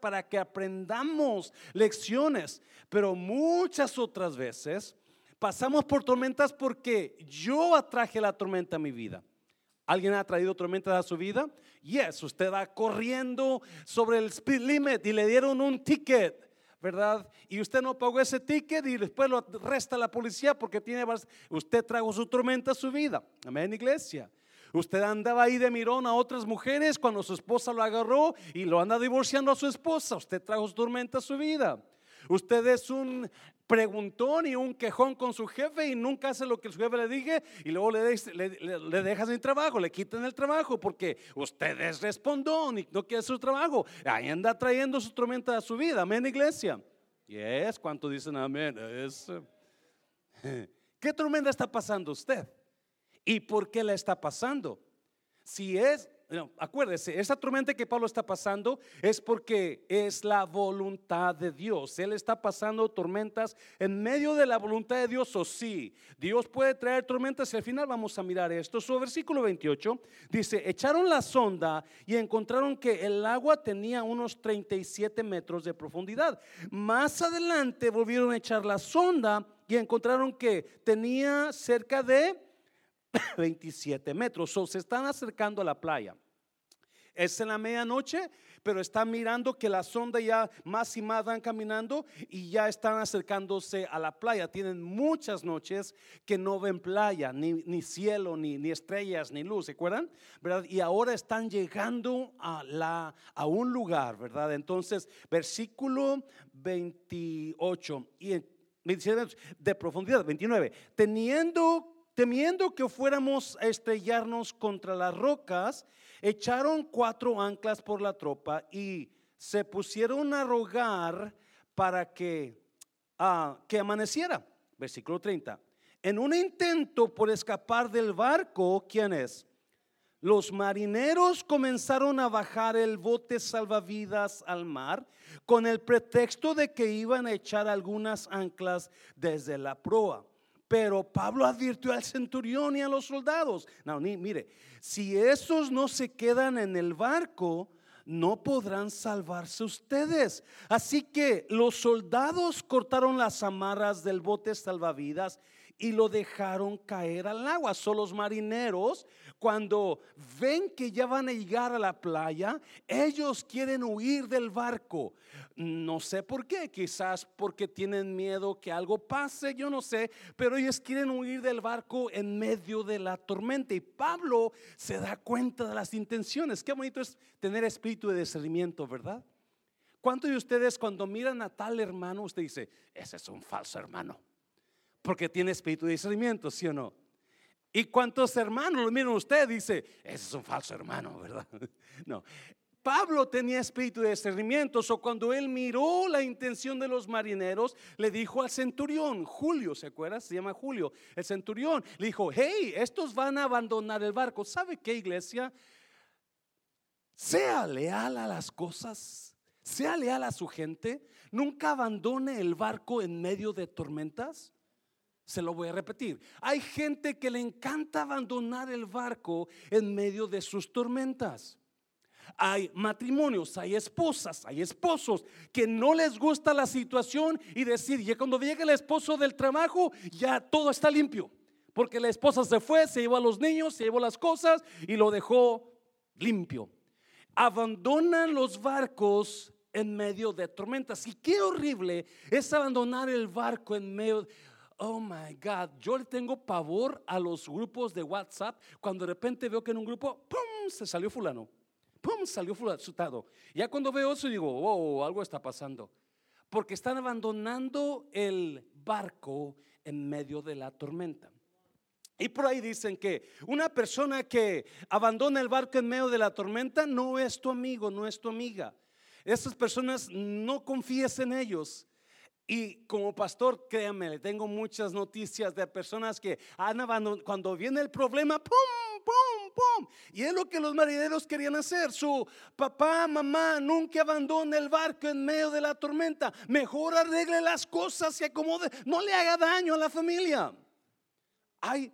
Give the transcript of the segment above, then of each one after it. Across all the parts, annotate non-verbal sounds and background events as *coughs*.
para que aprendamos lecciones, pero muchas otras veces pasamos por tormentas porque yo atraje la tormenta a mi vida. ¿Alguien ha traído tormentas a su vida? Yes, usted va corriendo sobre el speed limit y le dieron un ticket. ¿verdad? Y usted no pagó ese ticket y después lo resta la policía porque tiene, usted trajo su tormenta a su vida. Amén, iglesia. Usted andaba ahí de mirón a otras mujeres cuando su esposa lo agarró y lo anda divorciando a su esposa. Usted trajo su tormenta a su vida. Usted es un preguntón y un quejón con su jefe y nunca hace lo que su jefe le dije y luego le, le, deja sin trabajo, le quitan el trabajo porque usted es respondón y no quiere su trabajo. Ahí anda trayendo su tormenta a su vida. Amén, iglesia. Y es cuánto dicen amén. *laughs* ¿Qué tormenta está pasando usted? ¿Y por qué la está pasando? Si es, acuérdese, esa tormenta que Pablo está pasando es porque es la voluntad de Dios. Él está pasando tormentas en medio de la voluntad de Dios, o sí, Dios puede traer tormentas y al final vamos a mirar esto. Su versículo 28 dice, echaron la sonda y encontraron que el agua tenía unos 37 metros de profundidad. Más adelante volvieron a echar la sonda y encontraron que tenía cerca de *coughs* 27 metros. o se están acercando a la playa. Es en la medianoche, pero están mirando que la sonda ya más y más van caminando y ya están acercándose a la playa. Tienen muchas noches que no ven playa, ni, cielo, ni, ni, estrellas, ni luz, ¿se acuerdan? ¿Verdad? Y ahora están llegando a, la, a un lugar, ¿verdad? Entonces, versículo 28 y de profundidad, 29, teniendo temiendo que fuéramos a estrellarnos contra las rocas, echaron cuatro anclas por la tropa y se pusieron a rogar para que, ah, que amaneciera. Versículo 30. En un intento por escapar del barco, ¿quién es? Los marineros comenzaron a bajar el bote salvavidas al mar con el pretexto de que iban a echar algunas anclas desde la proa. Pero Pablo advirtió al centurión y a los soldados. No, ni, mire, si esos no se quedan en el barco, no podrán salvarse ustedes. Así que los soldados cortaron las amarras del bote salvavidas y lo dejaron caer al agua. Son los marineros, cuando ven que ya van a llegar a la playa, ellos quieren huir del barco. No sé por qué, quizás porque tienen miedo que algo pase, yo no sé, pero ellos quieren huir del barco en medio de la tormenta. Y Pablo se da cuenta de las intenciones. Qué bonito es tener espíritu de discernimiento, ¿verdad? ¿Cuántos de ustedes cuando miran a tal hermano, usted dice, ese es un falso hermano? Porque tiene espíritu de discernimiento, ¿sí o no? ¿Y cuántos hermanos lo miran usted? Dice, ese es un falso hermano, ¿verdad? *laughs* No. Pablo tenía espíritu de discernimiento, o cuando él miró la intención de los marineros, le dijo al centurión, Julio, ¿se acuerda? Se llama Julio, el centurión, le dijo, hey, estos van a abandonar el barco. ¿Sabe qué, iglesia? Sea leal a las cosas, sea leal a su gente, nunca abandone el barco en medio de tormentas. Se lo voy a repetir. Hay gente que le encanta abandonar el barco en medio de sus tormentas. Hay matrimonios, hay esposas, hay esposos que no les gusta la situación y decir, ya cuando llegue el esposo del trabajo, ya todo está limpio. Porque la esposa se fue, se llevó a los niños, se llevó las cosas y lo dejó limpio. Abandonan los barcos en medio de tormentas. Y qué horrible es abandonar el barco en medio oh my God, yo le tengo pavor a los grupos de WhatsApp cuando de repente veo que en un grupo, ¡pum! se salió fulano, ¡pum! salió fulano, Ya cuando veo eso digo, oh, algo está pasando. Porque están abandonando el barco en medio de la tormenta. Y por ahí dicen que una persona que abandona el barco en medio de la tormenta no es tu amigo, no es tu amiga. Esas personas no confíes en ellos. Y como pastor, créanme, tengo muchas noticias de personas que han abandonado, cuando viene el problema, ¡pum! ¡pum! ¡pum! Y es lo que los marineros querían hacer. Su papá, mamá, nunca abandone el barco en medio de la tormenta. Mejor arregle las cosas y acomode, no le haga daño a la familia. Hay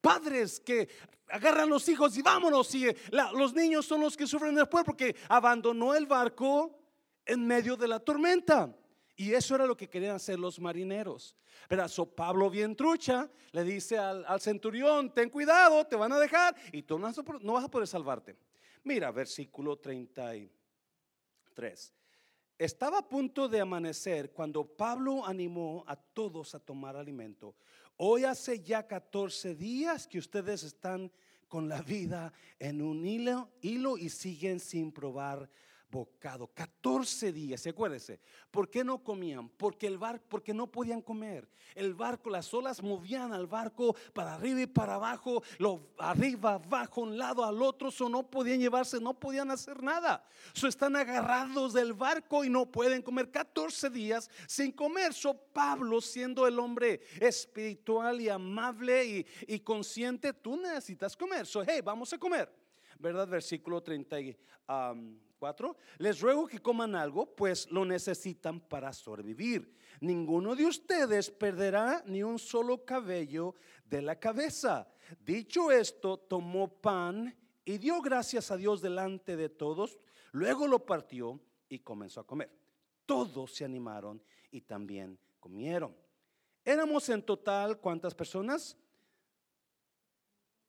padres que agarran los hijos y vámonos. Y los niños son los que sufren después porque abandonó el barco en medio de la tormenta. Y eso era lo que querían hacer los marineros. Pero so Pablo bien trucha le dice al, centurión, ten cuidado, te van a dejar y tú no vas a poder salvarte. Mira, versículo 33. Estaba a punto de amanecer cuando Pablo animó a todos a tomar alimento. Hoy hace ya 14 días que ustedes están con la vida en un hilo, hilo y siguen sin probar bocado. 14 días, acuérdense. ¿Por qué no comían? Porque el barco, porque no podían comer. El barco, las olas movían al barco para arriba y para abajo, lo arriba, abajo, un lado al otro, so no podían llevarse, no podían hacer nada. So están agarrados del barco y no pueden comer 14 días sin comer. So Pablo, siendo el hombre espiritual y amable y, consciente, tú necesitas comer. So hey, vamos a comer. ¿Verdad? Versículo 30. Um, les ruego que coman algo, pues lo necesitan para sobrevivir. Ninguno de ustedes perderá ni un solo cabello de la cabeza. Dicho esto, tomó pan y dio gracias a Dios delante de todos. Luego lo partió y comenzó a comer. Todos se animaron y también comieron. Éramos en total, ¿cuántas personas?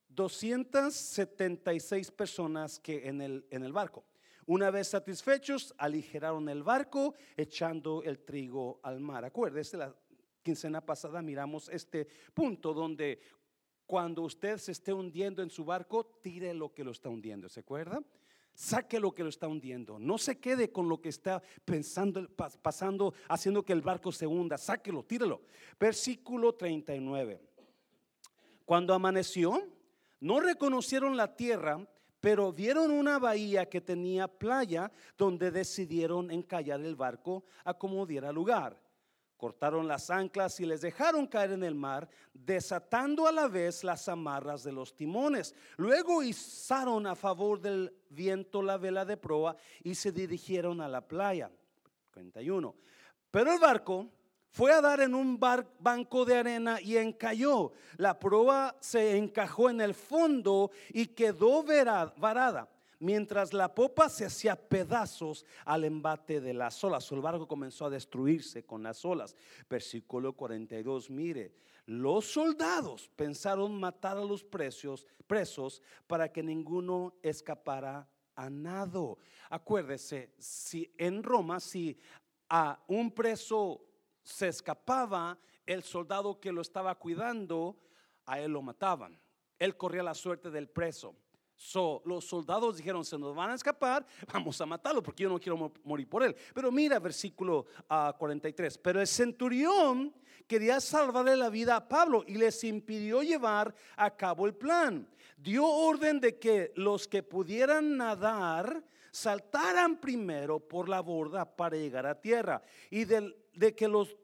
276 personas que en el, en el barco. Una vez satisfechos, aligeraron el barco echando el trigo al mar. Acuérdese, la quincena pasada miramos este punto donde cuando usted se esté hundiendo en su barco, tire lo que lo está hundiendo. ¿Se acuerda? Saque lo que lo está hundiendo. No se quede con lo que está pensando, pasando, haciendo que el barco se hunda. Sáquelo, tírelo. Versículo 39. Cuando amaneció, no reconocieron la tierra pero vieron una bahía que tenía playa donde decidieron encallar el barco a como diera lugar. Cortaron las anclas y les dejaron caer en el mar, desatando a la vez las amarras de los timones. Luego izaron a favor del viento la vela de proa y se dirigieron a la playa. 41. Pero el barco fue a dar en un banco de arena y encalló. La proa se encajó en el fondo y quedó varada. Mientras la popa se hacía pedazos al embate de las olas. El barco comenzó a destruirse con las olas. Versículo 42, mire, los soldados pensaron matar a los presos, presos para que ninguno escapara a nado. Acuérdese, si en Roma, si a un preso se escapaba, el soldado que lo estaba cuidando, a él lo mataban. Él corría la suerte del preso. So, los soldados dijeron, se nos van a escapar, *laughs* vamos a matarlo porque yo no quiero morir por él. Pero mira versículo 43, ah, pero el centurión quería salvarle la vida a Pablo y les impidió llevar a cabo el plan. Dio orden de que los que pudieran nadar saltaran primero por la borda para llegar a tierra y de que los,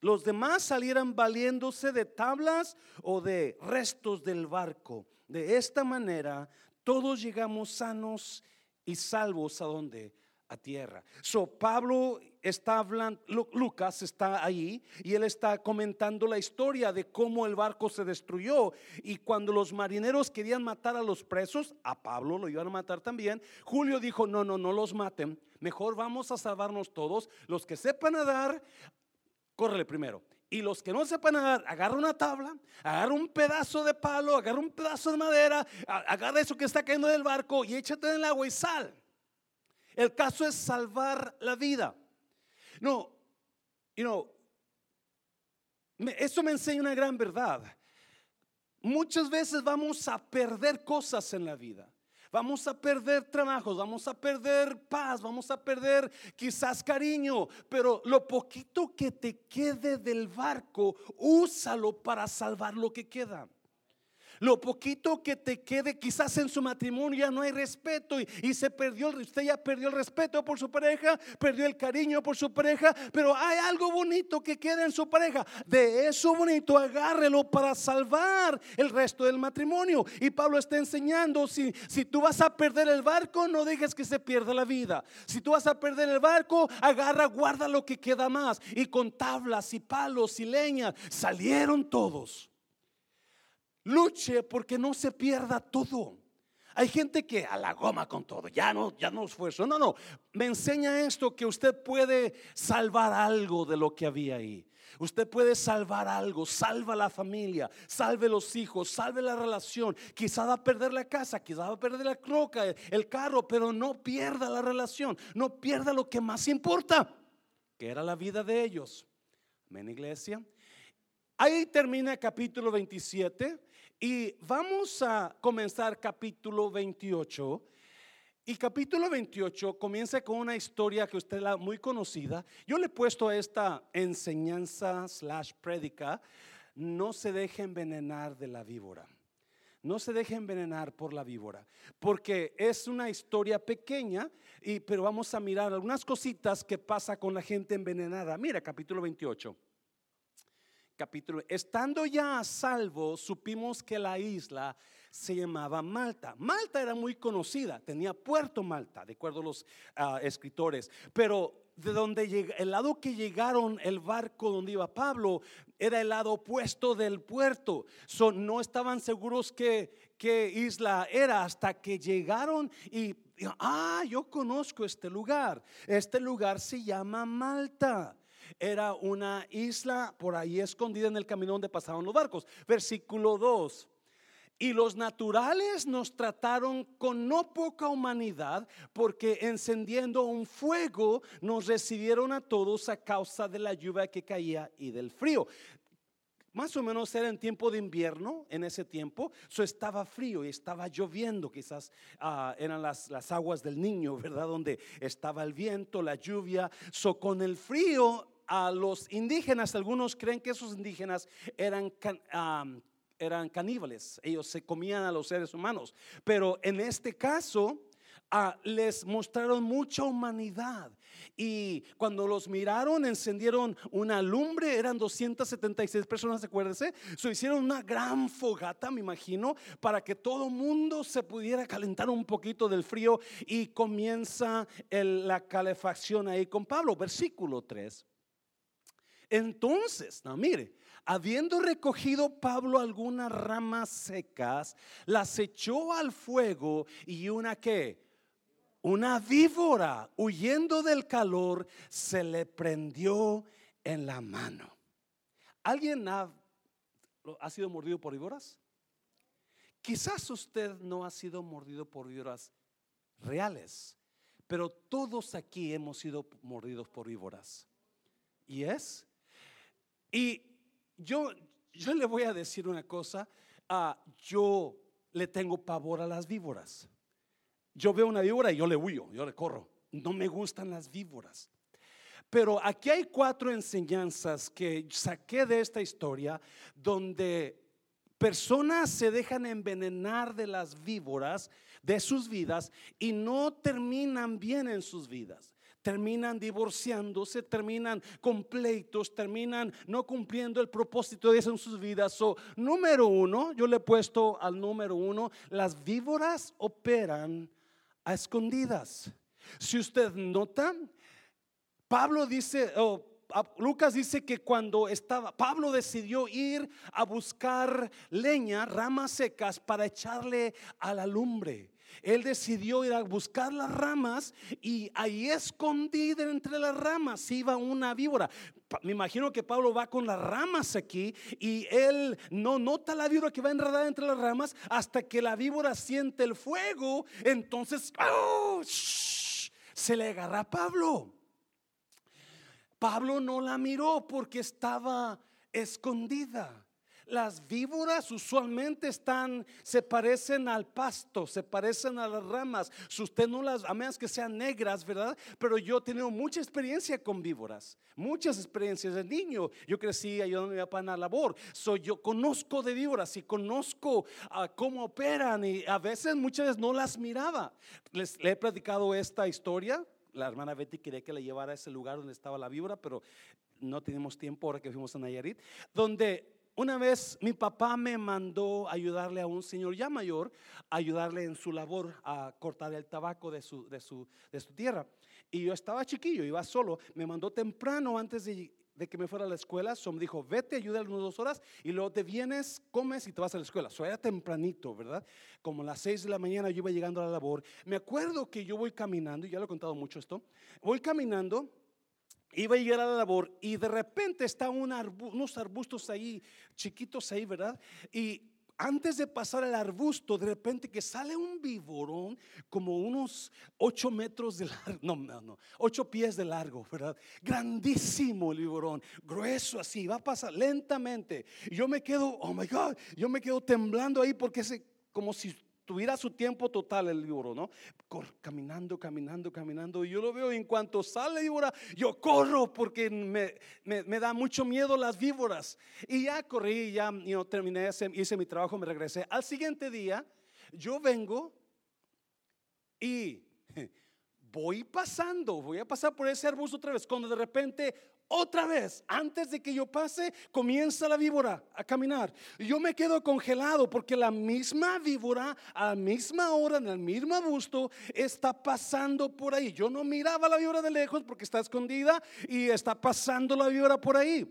los demás salieran valiéndose de tablas o de restos del barco. De esta manera, todos llegamos sanos y salvos a donde? A tierra. So Pablo está hablando, Lucas está ahí y él está comentando la historia de cómo el barco se destruyó y cuando los marineros querían matar a los presos, a Pablo lo iban a matar también, Julio dijo, no, no, no los maten, mejor vamos a salvarnos todos. Los que sepan nadar, córrele primero. Y los que no sepan nadar, agarra una tabla, agarra un pedazo de palo, agarra un pedazo de madera, agarra eso que está cayendo del barco y échate en el agua y sal. El caso es salvar la vida. No, you know, eso me enseña una gran verdad. Muchas veces vamos a perder cosas en la vida. Vamos a perder trabajos, vamos a perder paz, vamos a perder quizás cariño, pero lo poquito que te quede del barco, úsalo para salvar lo que queda. Lo poquito que te quede, quizás en su matrimonio ya no hay respeto y, se perdió, usted ya perdió el respeto por su pareja, perdió el cariño por su pareja, pero hay algo bonito que queda en su pareja. De eso bonito, agárrelo para salvar el resto del matrimonio. Y Pablo está enseñando, si, si tú vas a perder el barco, no dejes que se pierda la vida. Si tú vas a perder el barco, agarra, guarda lo que queda más. Y con tablas y palos y leña salieron todos. Luche porque no se pierda todo. Hay gente que a la goma con todo, ya no, ya no esfuerzo. No, no, me enseña esto que usted puede salvar algo de lo que había ahí. Usted puede salvar algo, salva la familia, salve los hijos, salve la relación. Quizá va a perder la casa, quizá va a perder la croca, el carro, pero no pierda la relación, no pierda lo que más importa, que era la vida de ellos. Amén, iglesia. Ahí termina el capítulo 27 y vamos a comenzar capítulo 28. Y capítulo 28 comienza con una historia que usted la muy conocida. Yo le he puesto a esta enseñanza slash prédica, no se deje envenenar de la víbora. No se deje envenenar por la víbora, porque es una historia pequeña, y, pero vamos a mirar algunas cositas que pasa con la gente envenenada. Mira, capítulo 28 capítulo, estando ya a salvo, supimos que la isla se llamaba Malta. Malta era muy conocida, tenía Puerto Malta, de acuerdo a los ah, escritores, pero de donde el lado que llegaron el barco donde iba Pablo era el lado opuesto del puerto. no estaban seguros qué, qué isla era hasta que llegaron y ah, yo conozco este lugar. Este lugar se llama Malta era una isla por ahí escondida en el camino donde pasaban los barcos. Versículo 2. Y los naturales nos trataron con no poca humanidad, porque encendiendo un fuego nos recibieron a todos a causa de la lluvia que caía y del frío. Más o menos era en tiempo de invierno, en ese tiempo, eso estaba frío y estaba lloviendo, quizás ah, eran las, las, aguas del niño, *laughs* ¿verdad? Donde estaba el viento, la lluvia, so con el frío a los indígenas, algunos creen que esos indígenas eran, eran caníbales, ellos se comían a los seres humanos, pero en este caso ah, les mostraron mucha humanidad. Y cuando los miraron, encendieron una lumbre, eran 276 personas, acuérdense. Se hicieron una gran fogata, me imagino, para que todo mundo se pudiera calentar un poquito del frío. Y comienza la calefacción ahí con Pablo, versículo 3. Entonces, no, mire, habiendo recogido Pablo algunas ramas secas, las echó al fuego y una que, una víbora, huyendo del calor, se le prendió en la mano. ¿Alguien ha, ha sido mordido por víboras? Quizás usted no ha sido mordido por víboras reales, pero todos aquí hemos sido mordidos por víboras. ¿Y es? Y yo, yo le voy a decir una cosa, ah, yo le tengo pavor a las víboras. Yo veo una víbora y yo le huyo, yo le corro. No me gustan las víboras. Pero aquí hay cuatro enseñanzas que saqué de esta historia donde personas se dejan envenenar de las víboras de sus vidas y no terminan bien en sus vidas terminan divorciándose, terminan con pleitos, terminan no cumpliendo el propósito de Dios en sus vidas. So, número uno, yo le he puesto al número uno, las víboras operan a escondidas. Si usted nota, Pablo dice, Lucas dice que cuando estaba, Pablo decidió ir a buscar leña, ramas secas para echarle a la lumbre. Él decidió ir a buscar las ramas y ahí escondida entre las ramas iba una víbora. Me imagino que Pablo va con las ramas aquí y él no nota la víbora que va enredada entre las ramas hasta que la víbora siente el fuego. Entonces, ¡oh! se le agarra a Pablo. Pablo no la miró porque estaba escondida. Las víboras usualmente están, se parecen al pasto, se parecen a las ramas. Si usted no las, a menos que sean negras, ¿verdad? Pero yo he tenido mucha experiencia con víboras, muchas experiencias de niño. Yo crecí ayudando a mi papá en la labor. Soy yo conozco de víboras y conozco ah, cómo operan y a veces, muchas veces no las miraba. Les le he platicado esta historia. La hermana Betty quería que le llevara a ese lugar donde estaba la víbora, pero no tenemos tiempo ahora que fuimos a Nayarit, donde una vez mi papá me mandó ayudarle a un señor ya mayor, ayudarle en su labor a cortar el tabaco de su, de su, de su tierra. Y yo estaba chiquillo, iba solo, me mandó temprano antes de, de que me fuera a la escuela, so me dijo, vete, ayúdale unas dos horas y luego te vienes, comes y te vas a la escuela. So era tempranito, ¿verdad? Como a las seis de la mañana yo iba llegando a la labor. Me acuerdo que yo voy caminando, y ya lo he contado mucho esto, voy caminando iba a llegar a la labor y de repente está unos arbustos ahí, chiquitos ahí, ¿verdad? Y antes de pasar el arbusto, de repente que sale un viborón como unos ocho metros de largo, no, no, no, ocho pies de largo, ¿verdad? Grandísimo el viborón, grueso así, va a pasar lentamente. Y yo me quedo, oh my God, yo me quedo temblando ahí porque es como si tuviera su tiempo total el víbora, ¿no? caminando, caminando, caminando. Y yo lo veo en cuanto sale víbora, yo corro porque me, me, da mucho miedo las víboras. Y ya corrí, ya yo terminé, hice mi trabajo, me regresé. Al siguiente día, yo vengo y *laughs* voy pasando, voy a pasar por ese arbusto otra vez, cuando de repente otra vez, antes de que yo pase, comienza la víbora a caminar. Yo me quedo congelado porque la misma víbora a la misma hora, en el mismo arbusto, está pasando por ahí. Yo no miraba la víbora de lejos porque está escondida y está pasando la víbora por ahí.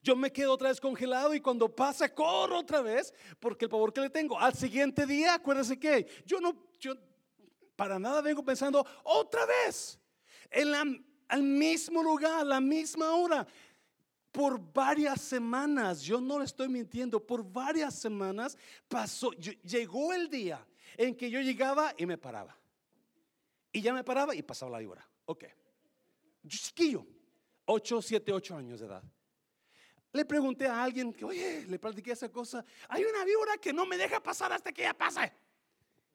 Yo me quedo otra vez congelado y cuando pasa, corro otra vez porque el pavor que le tengo. Al siguiente día, acuérdese que yo no, yo para nada vengo pensando otra vez. En la al mismo lugar, a la misma hora. Por varias semanas, yo no le estoy mintiendo, por varias semanas pasó, llegó el día en que yo llegaba y me paraba. Y ya me paraba y pasaba la víbora. Ok. chiquillo, 8, 7, 8 años de edad. Le pregunté a alguien que, oye, le platiqué esa cosa. Hay una víbora que no me deja pasar hasta que ella pase.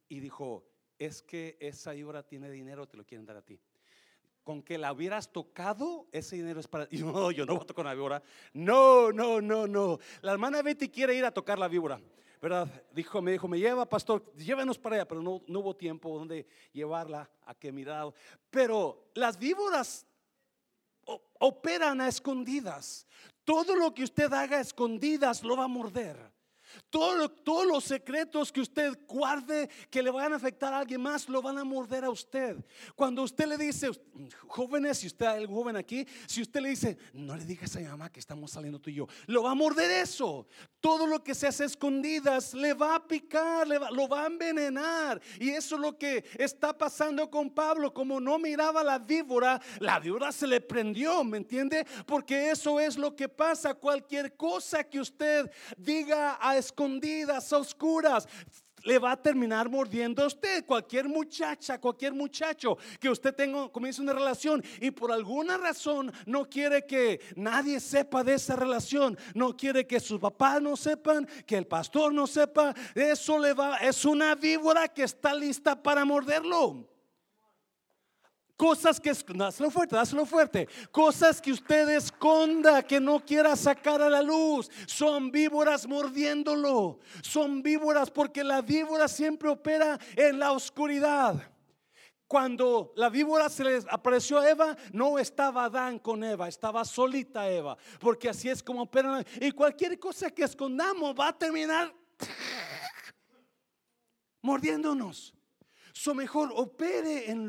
Y dijo, es que esa víbora tiene dinero, te lo quieren dar a ti con que la hubieras tocado, ese dinero es para *laughs* No, yo no voy a tocar una víbora. No, no, no, no. La hermana Betty quiere ir a tocar la víbora. ¿Verdad? Dijo, me dijo, me lleva, pastor, llévenos para allá, pero no, no hubo tiempo donde llevarla a que mirado. Pero las víboras operan a escondidas. Todo lo que usted haga a escondidas lo va a morder todos los secretos que usted guarde que le van a afectar a alguien más, lo van a morder a usted. Cuando usted le dice, jóvenes, si usted hay joven aquí, si usted le dice, no le digas a mi mamá que estamos saliendo tú y yo, lo va a morder eso. Todo lo que se hace escondidas le va a picar, le lo va a envenenar. Y eso es lo que está pasando con Pablo. Como no miraba la víbora, la víbora se le prendió, ¿me entiende? Porque eso es lo que pasa. Cualquier cosa que usted diga a escondidas, a oscuras, le va a terminar mordiendo a usted. Cualquier muchacha, cualquier muchacho que usted tenga, comience una relación y por alguna razón no quiere que nadie sepa de esa relación, no quiere que sus papás no sepan, que el pastor no sepa, eso le va, es una víbora que está lista para morderlo. Cosas que, dáselo fuerte, dáselo fuerte. Cosas que usted esconda, que no quiera sacar a la luz. Son víboras mordiéndolo. Son víboras porque la víbora siempre opera en la oscuridad. Cuando la víbora se les apareció a Eva, no estaba Adán con Eva, estaba solita Eva. Porque así es como operan. Y cualquier cosa que escondamos va a terminar *laughs* mordiéndonos. Su mejor opere en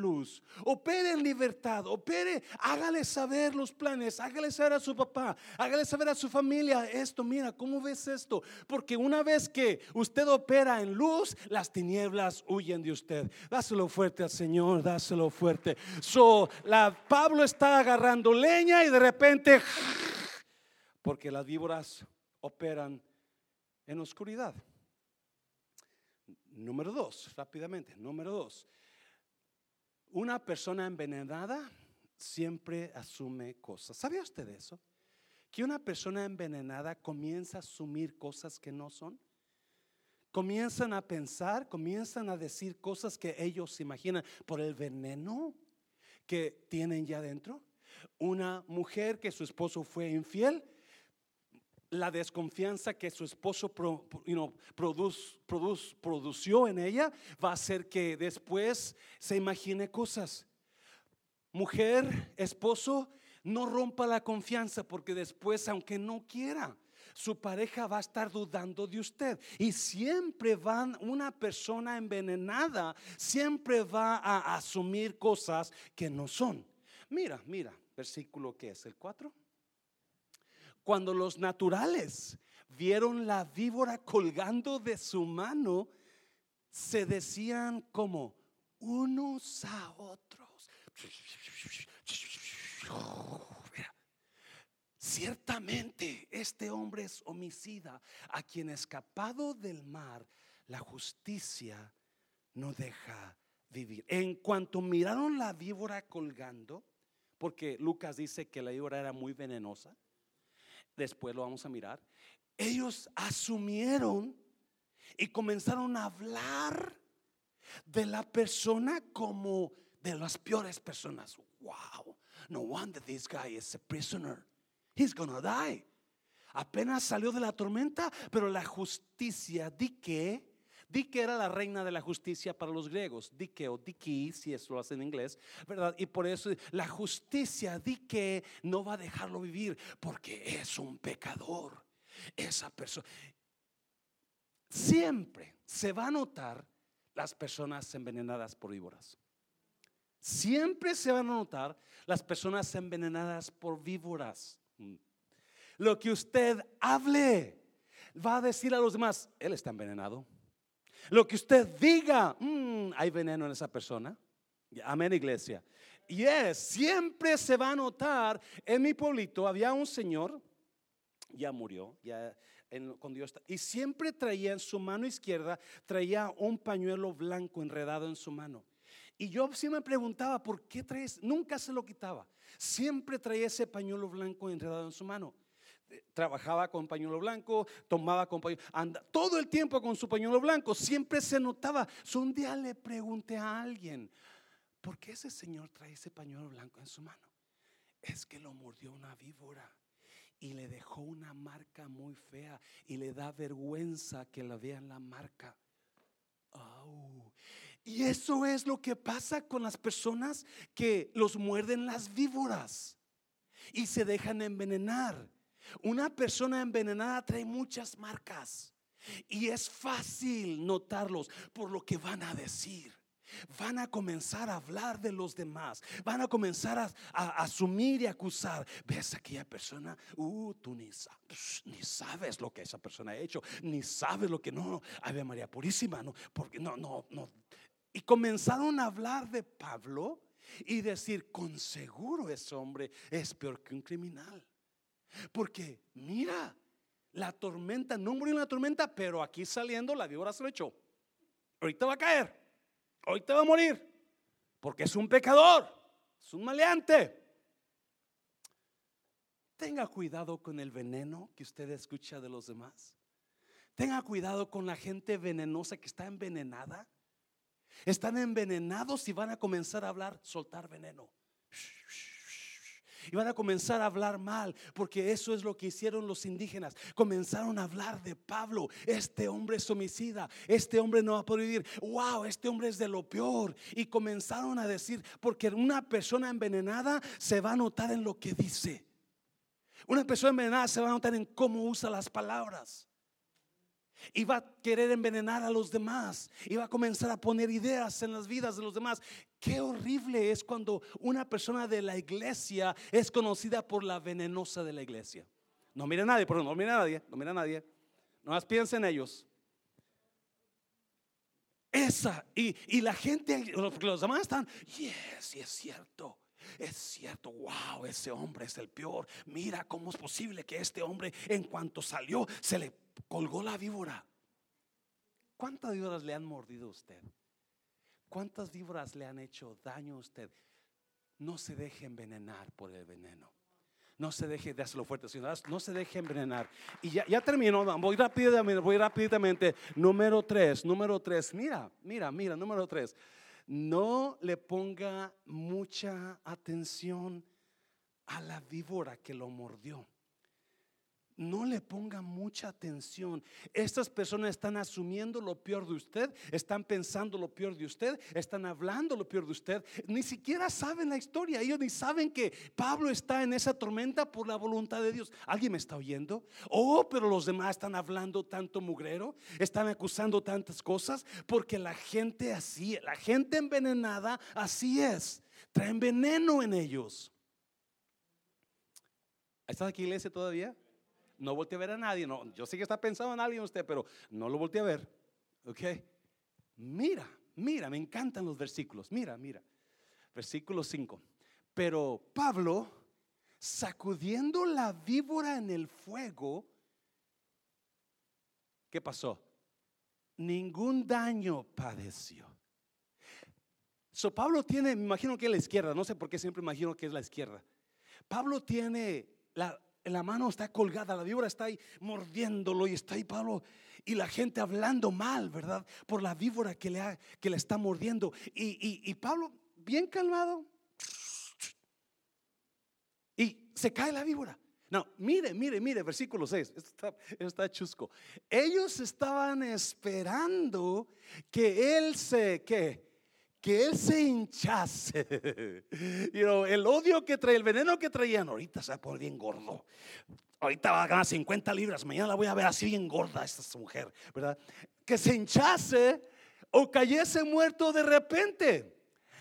opere en libertad, opere, hágale saber los planes, hágale saber a su papá, hágale saber a su familia esto, mira, ¿cómo ves esto? Porque una vez que usted opera en luz, las tinieblas huyen de usted. Dáselo fuerte al Señor, dáselo fuerte. So, la, Pablo está agarrando leña y de repente, porque las víboras operan en oscuridad. Número dos, rápidamente, número dos. Una persona envenenada siempre asume cosas. ¿Sabía usted eso? Que una persona envenenada comienza a asumir cosas que no son. Comienzan a pensar, comienzan a decir cosas que ellos imaginan por el veneno que tienen ya dentro. Una mujer que su esposo fue infiel la desconfianza que su esposo produció en ella va a hacer que después se imagine cosas. Mujer, esposo, no rompa la confianza porque después, aunque no quiera, su pareja va a estar dudando de usted. Y siempre van, una persona envenenada siempre va a asumir cosas que no son. Mira, mira, versículo que es el 4. Cuando los naturales vieron la víbora colgando de su mano, se decían como unos a otros. Ciertamente este hombre es homicida, a quien escapado del mar, la justicia no deja vivir. En cuanto miraron la víbora colgando, porque Lucas dice que la víbora era muy venenosa, después lo vamos a mirar, ellos asumieron y comenzaron a hablar de la persona como de las peores personas. Wow, no wonder this guy is a prisoner. He's gonna die. Apenas salió de la tormenta, pero la justicia, di que, di que era la reina de la justicia para los griegos, di que o di que, si eso lo hace en inglés, ¿verdad? Y por eso la justicia, di que no va a dejarlo vivir, porque es un pecador. Esa persona. Siempre se va a notar las personas envenenadas por víboras. Siempre se van a notar las personas envenenadas por víboras. Lo que usted hable va a decir a los demás, él está envenenado. Lo que usted diga, mm, hay veneno en esa persona. Amén, iglesia. Y es, siempre se va a notar. En mi pueblito había un señor, ya murió, ya cuando yo y siempre traía en su mano izquierda, traía un pañuelo blanco enredado en su mano. Y yo siempre me preguntaba, ¿por qué traes? Nunca se lo quitaba. Siempre traía ese pañuelo blanco enredado en su mano. Trabajaba con pañuelo blanco, tomaba con pañuelo, anda, todo el tiempo con su pañuelo blanco, siempre se notaba. un día le pregunté a alguien, ¿por qué ese señor trae ese pañuelo blanco en su mano? Es que lo mordió una víbora y le dejó una marca muy fea y le da vergüenza que la vean la marca. Y eso es lo que pasa con las personas que los muerden las víboras y se dejan envenenar. Una persona envenenada trae muchas marcas y es fácil notarlos por lo que van a decir van a comenzar a hablar de los demás, van a comenzar a, asumir y acusar. Ves aquella persona, uh, tú ni ni sabes lo que esa persona ha hecho, ni sabes lo que no, no, Ave María Purísima, no, porque no, no, no. Y comenzaron a hablar de Pablo y decir, con seguro ese hombre es peor que un criminal. Porque mira, la tormenta, no murió en la tormenta, pero aquí saliendo la víbora se lo echó. Ahorita va a caer te va a morir, porque es un pecador, es un maleante. Tenga cuidado con el veneno que usted escucha de los demás. Tenga cuidado con la gente venenosa que está envenenada. Están envenenados y van a comenzar a hablar, soltar veneno y van a comenzar a hablar mal, porque eso es lo que hicieron los indígenas. Comenzaron a hablar de Pablo, este hombre es homicida, este hombre no va a poder vivir, wow, este hombre es de lo peor. Y comenzaron a decir, porque una persona envenenada se va a notar en lo que dice. Una persona envenenada se va a notar en cómo usa las palabras. Y va a querer envenenar a los demás. Y va a comenzar a poner ideas en las vidas de los demás. Qué horrible es cuando una persona de la iglesia es conocida por la venenosa de la iglesia. No mira a nadie, pero no mira a nadie, no mira a nadie. No más piensa en ellos. Esa, y, y la gente, los demás están, yes, y es cierto. Es cierto, wow, ese hombre es el peor. Mira cómo es posible que este hombre en cuanto salió se le colgó la víbora. ¿Cuántas víboras le han mordido a usted? ¿Cuántas víboras le han hecho daño a usted? No se deje envenenar por el veneno. No se deje, de hacerlo fuerte, sino no se deje envenenar. Y ya, ya terminó, voy rápidamente, voy rápidamente. Número tres, número tres. Mira, mira, mira, número tres. No le ponga mucha atención a la víbora que lo mordió no le ponga mucha atención. Estas personas están asumiendo lo peor de usted, están pensando lo peor de usted, están hablando lo peor de usted. Ni siquiera saben la historia. Ellos ni saben que Pablo está en esa tormenta por la voluntad de Dios. ¿Alguien me está oyendo? Oh, pero los demás están hablando tanto mugrero, están acusando tantas cosas, porque la gente así, la gente envenenada, así es. Traen veneno en ellos. ¿Estás aquí, iglesia, todavía? No voltee a ver a nadie. No, yo sé que está pensando en alguien usted, pero no lo voltee a ver. ¿Ok? Mira, mira, me encantan los versículos. Mira, mira. Versículo 5. Pero Pablo, sacudiendo la víbora en el fuego, ¿qué pasó? Ningún daño padeció. So Pablo tiene, me imagino que es la izquierda, no sé por qué siempre imagino que es la izquierda. Pablo tiene la, la mano está colgada, la víbora está ahí mordiéndolo y está ahí Pablo y la gente hablando mal, ¿verdad? Por la víbora que le, que le está mordiendo. Y, y Pablo, bien calmado, y se cae la víbora. No, mire, mire, mire, versículo 6. Esto está, chusco. Ellos estaban esperando que él se, que, que él se hinchase. *laughs* you el odio que trae, el veneno que traían, ahorita se va a poner bien gordo. Ahorita va a ganar 50 libras, mañana la voy a ver así bien gorda esta mujer, ¿verdad? Que se hinchase o cayese muerto de repente.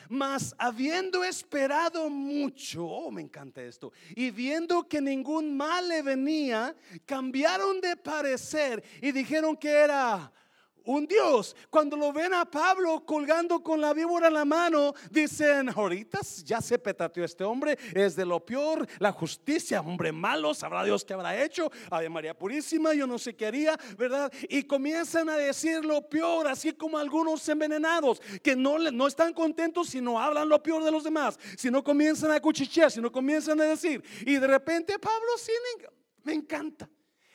Mas habiendo esperado mucho, oh, me encanta esto, y viendo que ningún mal le venía, cambiaron de parecer y dijeron que era un Dios. Cuando lo ven a Pablo colgando con la víbora en la mano, dicen, ahorita ya se petateó este hombre, es de lo peor, la justicia, hombre malo, sabrá Dios qué habrá hecho, Ave María Purísima, yo no sé qué haría, ¿verdad? Y comienzan a decir lo peor, así como algunos envenenados, que no, no están contentos si no hablan lo peor de los demás, si no comienzan a cuchichear, si no comienzan a decir, y de repente Pablo, sí, me encanta.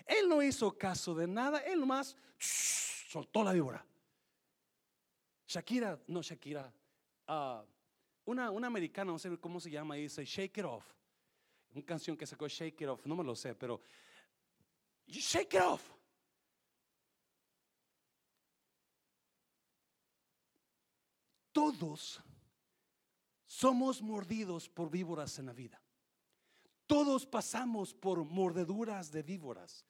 Él no hizo caso de nada, él nomás soltó la víbora. Shakira, no Shakira, uh, una, una americana, no sé cómo se llama, dice Shake It Off. Una canción que sacó Shake It Off, no me lo sé, pero Shake It Off. Todos somos mordidos por víboras en la vida. Todos pasamos por mordeduras de víboras.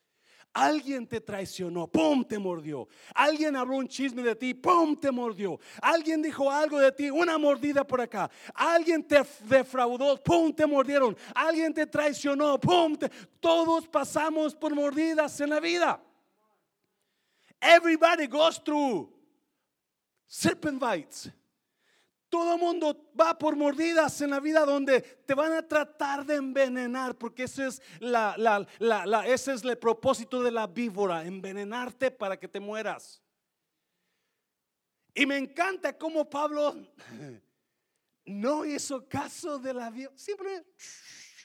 Alguien te traicionó, ¡pum! te mordió. Alguien habló un chisme de ti, ¡pum! te mordió. Alguien dijo algo de ti, una mordida por acá. Alguien te defraudó, ¡pum! te mordieron. Alguien te traicionó, ¡pum! Todos pasamos por mordidas en la vida. Everybody goes through serpent bites. Todo mundo va por mordidas en la vida donde te van a tratar de envenenar, porque ese es, la, ese es el propósito de la víbora, envenenarte para que te mueras. Y me encanta cómo Pablo *laughs* no hizo caso de la víbora, siempre,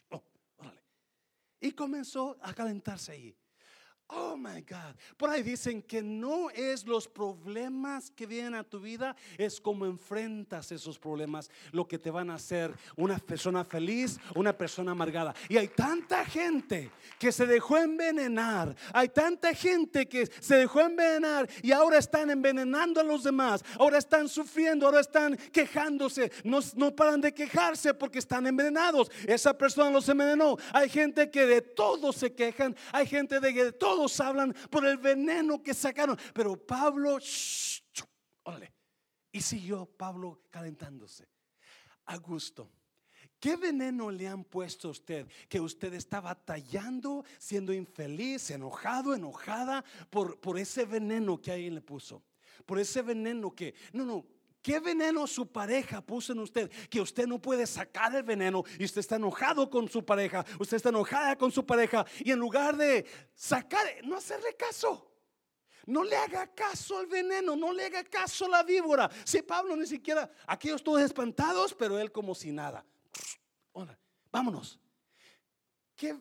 *laughs* y comenzó a calentarse ahí. Oh my God. Por ahí dicen que no es los problemas que vienen a tu vida, es como enfrentas esos problemas lo que te van a hacer una persona feliz, una persona amargada. Y hay tanta gente que se dejó envenenar, hay tanta gente que se dejó envenenar y ahora están envenenando a los demás, ahora están sufriendo, ahora están quejándose, no, no paran de quejarse porque están envenenados. Esa persona los envenenó. Hay gente que de todo se quejan, hay gente de que de todo todos hablan por el veneno que sacaron. Pero Pablo, órale, y siguió Pablo calentándose. A gusto. ¿Qué veneno le han puesto a usted? Que usted está batallando, siendo infeliz, enojado, enojada por, por ese veneno que alguien le puso. Por ese veneno que, no, no, ¿Qué veneno su pareja puso en usted? Que usted no puede sacar el veneno y usted está enojado con su pareja, usted está enojada con su pareja y en lugar de sacar, no hacerle caso. No le haga caso al veneno, no le haga caso a la víbora. Si Pablo ni siquiera, aquellos todos espantados, pero él como si nada. Vámonos. ¿Qué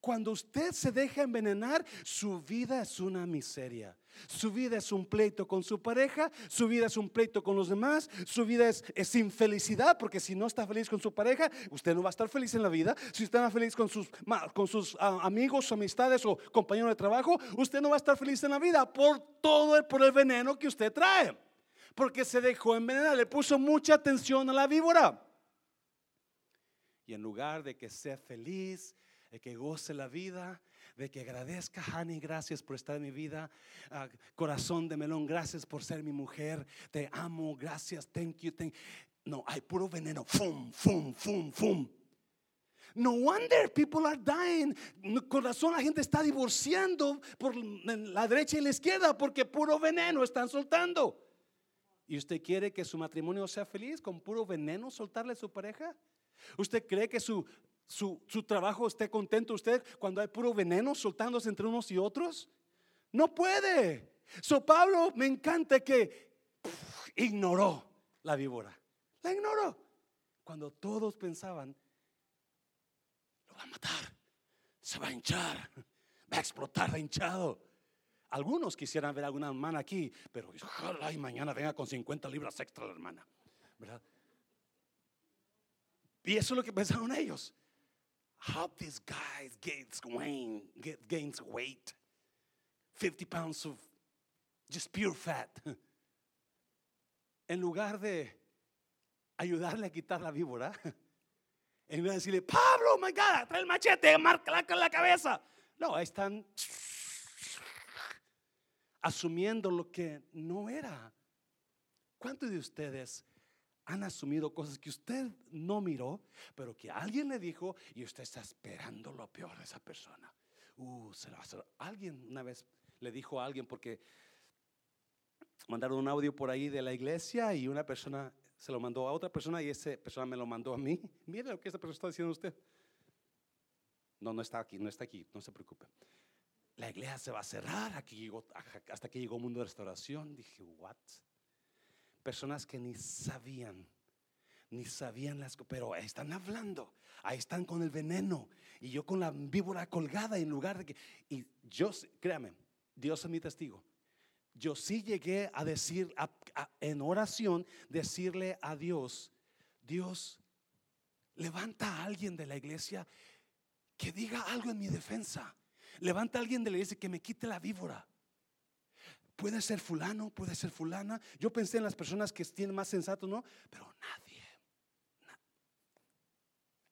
cuando usted se deja envenenar, su vida es una miseria. Su vida es un pleito con su pareja, su vida es un pleito con los demás, su vida es, es infelicidad, porque si no está feliz con su pareja, usted no va a estar feliz en la vida. Si usted no está feliz con sus, con sus amigos, amistades o compañeros de trabajo, usted no va a estar feliz en la vida por todo el, por el veneno que usted trae. Porque se dejó envenenar, le puso mucha atención a la víbora. Y en lugar de que sea feliz, de que goce la vida, de que agradezca, Hani, gracias por estar en mi vida. Ah, corazón de melón, gracias por ser mi mujer. Te amo, gracias, thank you, thank No, hay puro veneno. Fum, fum, fum, fum. No wonder people are dying. Con razón la gente está divorciando por la derecha y la izquierda porque puro veneno están soltando. ¿Y usted quiere que su matrimonio sea feliz con puro veneno soltarle a su pareja? ¿Usted cree que su, su, trabajo esté contento usted cuando hay puro veneno soltándose entre unos y otros? No puede. So Pablo me encanta que ignoró la víbora. La ignoró. Cuando todos pensaban, lo va a matar, se va a hinchar, va a explotar de hinchado. Algunos quisieran ver a alguna hermana aquí, pero ojalá y mañana venga con 50 libras extra la hermana. ¿Verdad? Y eso es lo que pensaron ellos. How this guy gains, gains weight. 50 pounds of just pure fat. *laughs* En lugar de ayudarle a quitar la víbora, *laughs* en lugar de decirle, Pablo, oh my God, trae el machete, marca la cabeza. No, ahí están *laughs* asumiendo lo que no era. ¿Cuántos de ustedes han asumido cosas que usted no miró, pero que alguien le dijo y usted está esperando lo peor de esa persona? Uh, se lo Alguien una vez le dijo a alguien porque mandaron un audio por ahí de la iglesia y una persona se lo mandó a otra persona y esa persona me lo mandó a mí. *laughs* Mire lo que esa persona está diciendo usted. No, no está aquí, no está aquí, no se preocupe la iglesia se va a cerrar. Aquí hasta que llegó Mundo de Restauración. Dije, ¿what? Personas que ni sabían, ni sabían las cosas, pero están hablando. Ahí están con el veneno. Y yo con la víbora colgada en lugar de que. Y yo, créame, Dios es mi testigo. Yo sí llegué a decir, en oración, decirle a Dios: Dios, levanta a alguien de la iglesia que diga algo en mi defensa. Levanta a alguien de la iglesia que me quite la víbora. Puede ser fulano, puede ser fulana. Yo pensé en las personas que tienen más sensato, ¿no? Pero nadie.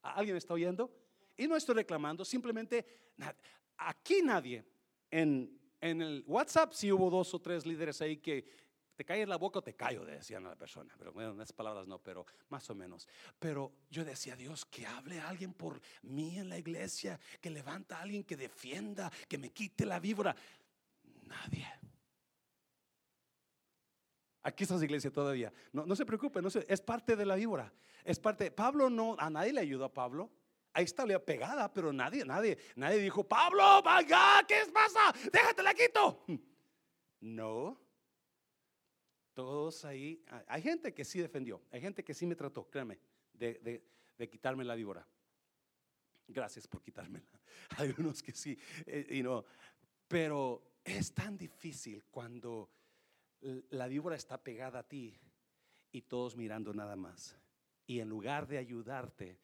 ¿Alguien está oyendo? Y no estoy reclamando, simplemente aquí nadie. En, en el WhatsApp sí hubo dos o tres líderes ahí que te calles la boca o te callo, decían a la persona. Pero bueno, en esas palabras no, pero más o menos. Pero yo decía, Dios, que hable alguien por mí en la iglesia, que levanta a alguien que defienda, que me quite la víbora. Nadie. Aquí está la iglesia todavía. No, no se preocupe, no es parte de la víbora. Es parte. Pablo no, a nadie le ayudó a Pablo. Ahí está pegada, pero nadie, nadie, nadie dijo, Pablo, vaya, ¿qué pasa? Déjate la quito. *laughs* No, todos ahí, hay gente que sí defendió, hay gente que sí me trató, créanme, de, quitarme la víbora. Gracias por quitármela. *laughs* Hay unos que sí, eh, no, pero es tan difícil cuando la víbora está pegada a ti y todos mirando nada más. Y en lugar de ayudarte,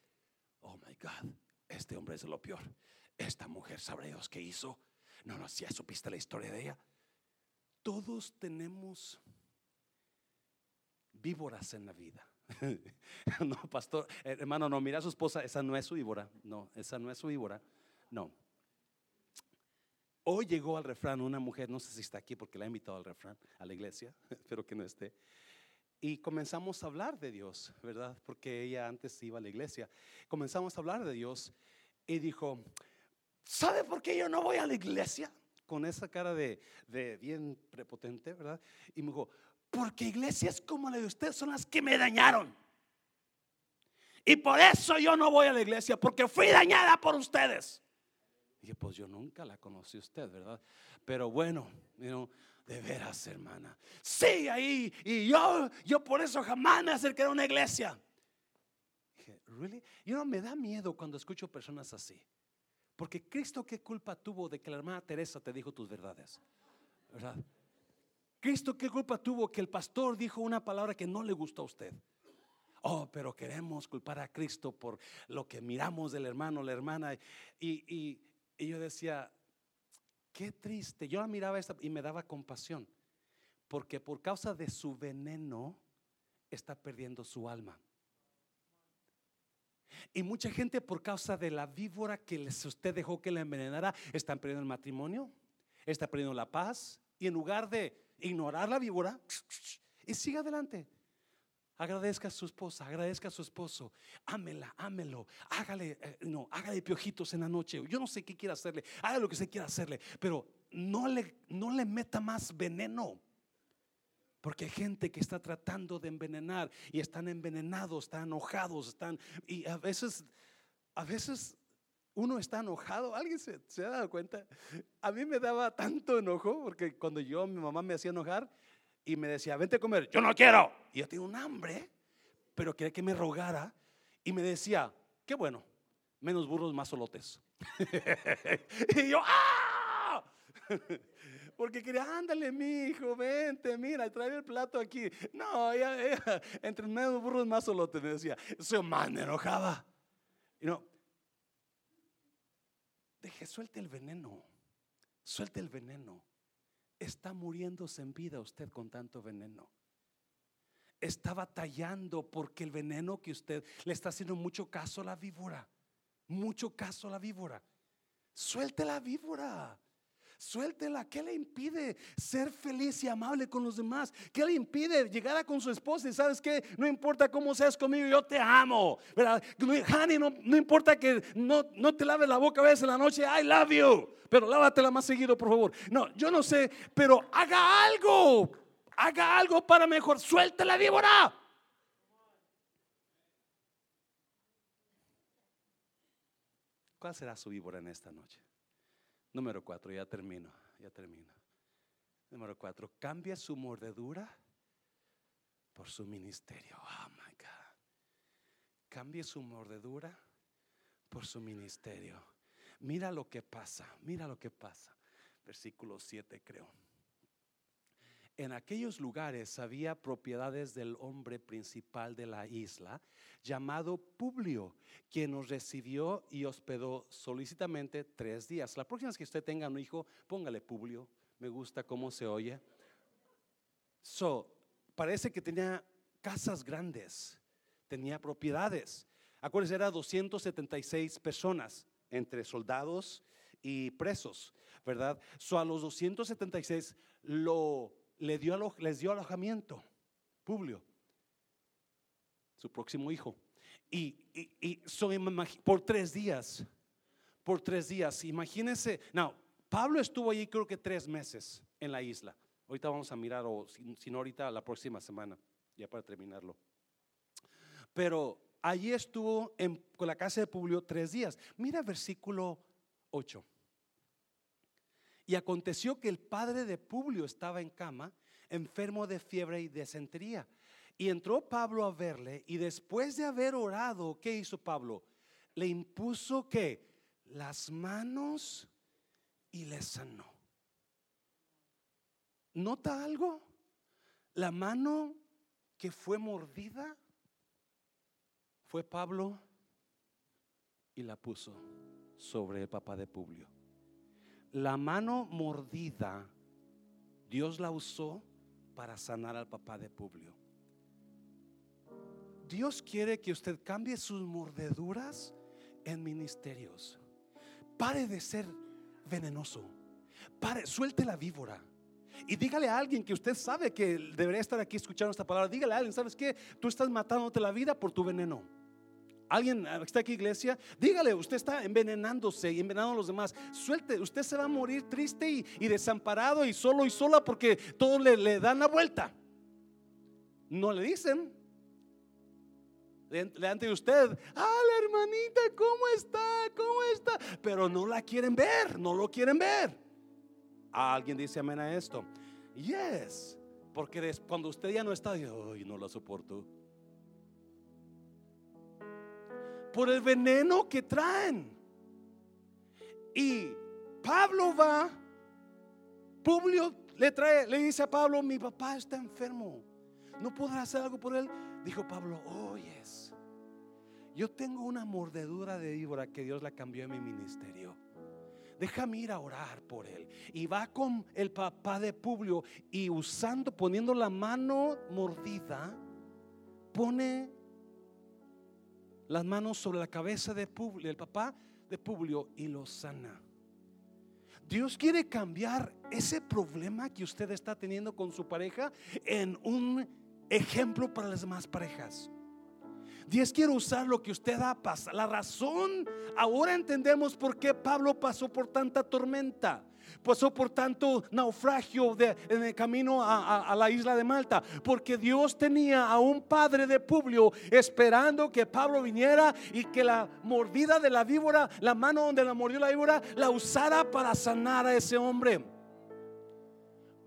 oh my God, este hombre es lo peor. Esta mujer, sabrá Dios qué hizo. No, no, si ya supiste la historia de ella. Todos tenemos víboras en la vida. *laughs* no, pastor, eh, hermano, no, mira a su esposa, esa no es su víbora. No, esa no es su víbora. No. Hoy llegó al refrán una mujer, no sé si está aquí porque la he invitado al refrán, a la iglesia, *laughs* espero que no esté. Y comenzamos a hablar de Dios, ¿verdad? Porque ella antes iba a la iglesia. Comenzamos a hablar de Dios y dijo, ¿sabe por qué yo no voy a la iglesia? Con esa cara de, de bien prepotente, ¿verdad? Y me dijo, porque iglesias como la de usted son las que me dañaron. Y por eso yo no voy a la iglesia, porque fui dañada por ustedes. Dije, pues yo nunca la conocí usted, ¿verdad? Pero bueno, de veras, hermana. Sí, ahí. Y yo, yo por eso jamás me acerqué a una iglesia. Dije, ¿really? Y no me da miedo cuando escucho personas así. Porque Cristo, ¿qué culpa tuvo de que la hermana Teresa te dijo tus verdades? ¿Verdad? Cristo, ¿qué culpa tuvo que el pastor dijo una palabra que no le gustó a usted? Oh, pero queremos culpar a Cristo por lo que miramos del hermano, la hermana. Y, yo decía, qué triste. Yo la miraba esta y me daba compasión. Porque por causa de su veneno está perdiendo su alma. Y mucha gente por causa de la víbora que usted dejó que la envenenara, están perdiendo el matrimonio, está perdiendo la paz. Y en lugar de ignorar la víbora y sigue adelante. Agradezca a su esposa, agradezca a su esposo. Ámela, ámelo. Hágale, eh, no, hágale piojitos en la noche. Yo no sé qué quiera hacerle. Haga lo que se quiera hacerle, pero no le, no le meta más veneno. Porque hay gente que está tratando de envenenar y están envenenados, están enojados, están y a veces a veces uno está enojado. ¿Alguien se, se ha dado cuenta? A mí me daba tanto enojo porque cuando yo, mi mamá me hacía enojar y me decía, vente a comer, yo no quiero. Y yo tenía un hambre, pero quería que me rogara y me decía, qué bueno, menos burros, más solotes. *laughs* y yo, ¡ah! *laughs* Porque quería, ándale, mi hijo, vente, mira, trae el plato aquí. No, entre menos burros, más solotes, me decía. Eso más me enojaba. Y no, deje, suelte el veneno, suelte el veneno. Está muriéndose en vida usted con tanto veneno. Está batallando porque el veneno que usted le está haciendo mucho caso a la víbora. Mucho caso a la víbora. Suelte la víbora. Suéltela. ¿Qué le impide ser feliz y amable con los demás? ¿Qué le impide llegar a con su esposa y sabes que no importa cómo seas conmigo, yo te amo? ¿Verdad? Honey, no, no importa que no, no te laves la boca a veces en la noche, I love you, pero lávatela más seguido, por favor. No, yo no sé, pero haga algo. Haga algo para mejor. Suelte la víbora. ¿Cuál será su víbora en esta noche? Número cuatro, ya termino, ya termino. Número cuatro, cambia su mordedura por su ministerio. Oh my God. Cambie su mordedura por su ministerio. Mira lo que pasa, mira lo que pasa. Versículo 7 creo. En aquellos lugares había propiedades del hombre principal de la isla, llamado Publio, quien nos recibió y hospedó solicitamente tres días. La próxima vez que usted tenga un hijo, póngale Publio. Me gusta cómo se oye. So, parece que tenía casas grandes, tenía propiedades. Acuérdense, era 276 personas entre soldados y presos, ¿verdad? So, a los 276 lo le dio, les dio alojamiento, Publio, su próximo hijo. Y, y, por tres días, por tres días, imagínense, no, Pablo estuvo allí creo que tres meses en la isla. Ahorita vamos a mirar, o si, no ahorita la próxima semana, ya para terminarlo. Pero allí estuvo en, con la casa de Publio tres días. Mira versículo 8. Y aconteció que el padre de Publio estaba en cama, enfermo de fiebre y de Y entró Pablo a verle y después de haber orado, ¿qué hizo Pablo? Le impuso que las manos y le sanó. ¿Nota algo? La mano que fue mordida fue Pablo y la puso sobre el papá de Publio. La mano mordida, Dios la usó para sanar al papá de Publio. Dios quiere que usted cambie sus mordeduras en ministerios. Pare de ser venenoso. Pare, suelte la víbora. Y dígale a alguien que usted sabe que debería estar aquí escuchando esta palabra. Dígale a alguien, ¿sabes qué? Tú estás matándote la vida por tu veneno. Alguien está aquí, iglesia, dígale, usted está envenenándose y envenenando a los demás. Suelte, usted se va a morir triste y, desamparado y solo y sola porque todos le, dan la vuelta. No le dicen. Delante de usted, ah, la hermanita, ¿cómo está? ¿Cómo está? Pero no la quieren ver, no lo quieren ver. Alguien dice amén a esto. Yes, porque cuando usted ya no está, ay, no la soporto. Por el veneno que traen. Y Pablo va, Publio le trae, le dice a Pablo, mi papá está enfermo, ¿no podrá hacer algo por él? Dijo Pablo, oyes, yo tengo una mordedura de víbora que Dios la cambió en mi ministerio. Déjame ir a orar por él. Y va con el papá de Publio y usando, poniendo la mano mordida, pone las manos sobre la cabeza de Publio, el papá de Publio y lo sana. Dios quiere cambiar ese problema que usted está teniendo con su pareja en un ejemplo para las demás parejas. Dios quiere usar lo que usted ha pasado. La razón, ahora entendemos por qué Pablo pasó por tanta tormenta. Pasó por tanto naufragio en el camino a, la isla de Malta, porque Dios tenía a un padre de Publio esperando que Pablo viniera y que la mordida de la víbora, la mano donde la mordió la víbora, la usara para sanar a ese hombre.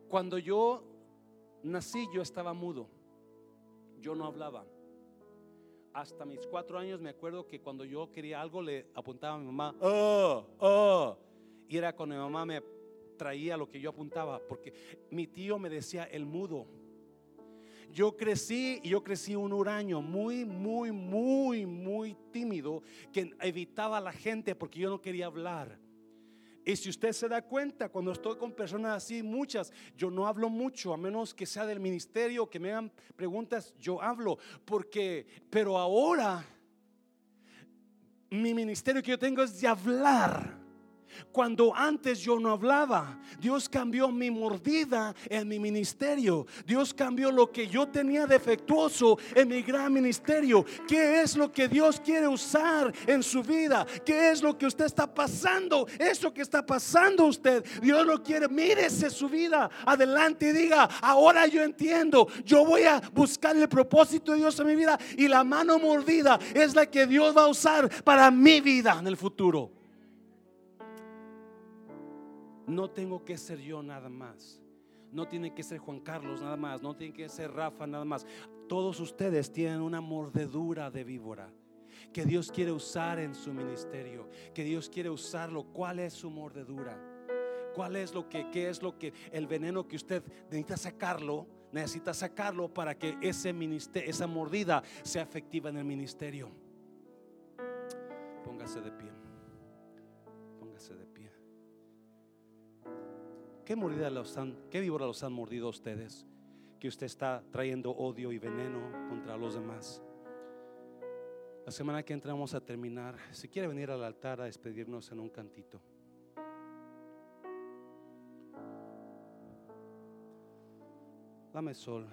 Cuando yo nací, yo estaba mudo, yo no hablaba hasta mis cuatro años me acuerdo que cuando yo quería algo le apuntaba a mi mamá, oh, oh. Y era cuando mi mamá me traía lo que yo apuntaba, porque mi tío me decía el mudo. Yo crecí y yo crecí un huraño muy, muy, muy, muy tímido que evitaba a la gente porque yo no quería hablar. Y si usted se da cuenta, cuando estoy con personas así, muchas, yo no hablo mucho, a menos que sea del ministerio, que me hagan preguntas, yo hablo. Porque, pero ahora, mi ministerio que yo tengo es de hablar. Cuando antes yo no hablaba, Dios cambió mi mordida en mi ministerio. Dios cambió lo que yo tenía defectuoso en mi gran ministerio. ¿Qué es lo que Dios quiere usar en su vida? ¿Qué es lo que usted está pasando? Eso que está pasando usted. Dios lo quiere. Mírese su vida adelante y diga, ahora yo entiendo. Yo voy a buscar el propósito de Dios en mi vida y la mano mordida es la que Dios va a usar para mi vida en el futuro. No tengo que ser yo nada más. No tiene que ser Juan Carlos nada más. No tiene que ser Rafa nada más. Todos ustedes tienen una mordedura de víbora que Dios quiere usar en su ministerio. Que Dios quiere usarlo. ¿Cuál es su mordedura? ¿Cuál es lo que, qué es lo que, el veneno que usted necesita sacarlo? Necesita sacarlo para que ese ministerio, esa mordida sea efectiva en el ministerio. Póngase de pie. ¿Qué mordida los han, qué víbora los han mordido a ustedes? Que usted está trayendo odio y veneno contra los demás. La semana que entramos a terminar, si quiere venir al altar a despedirnos en un cantito. Dame sol.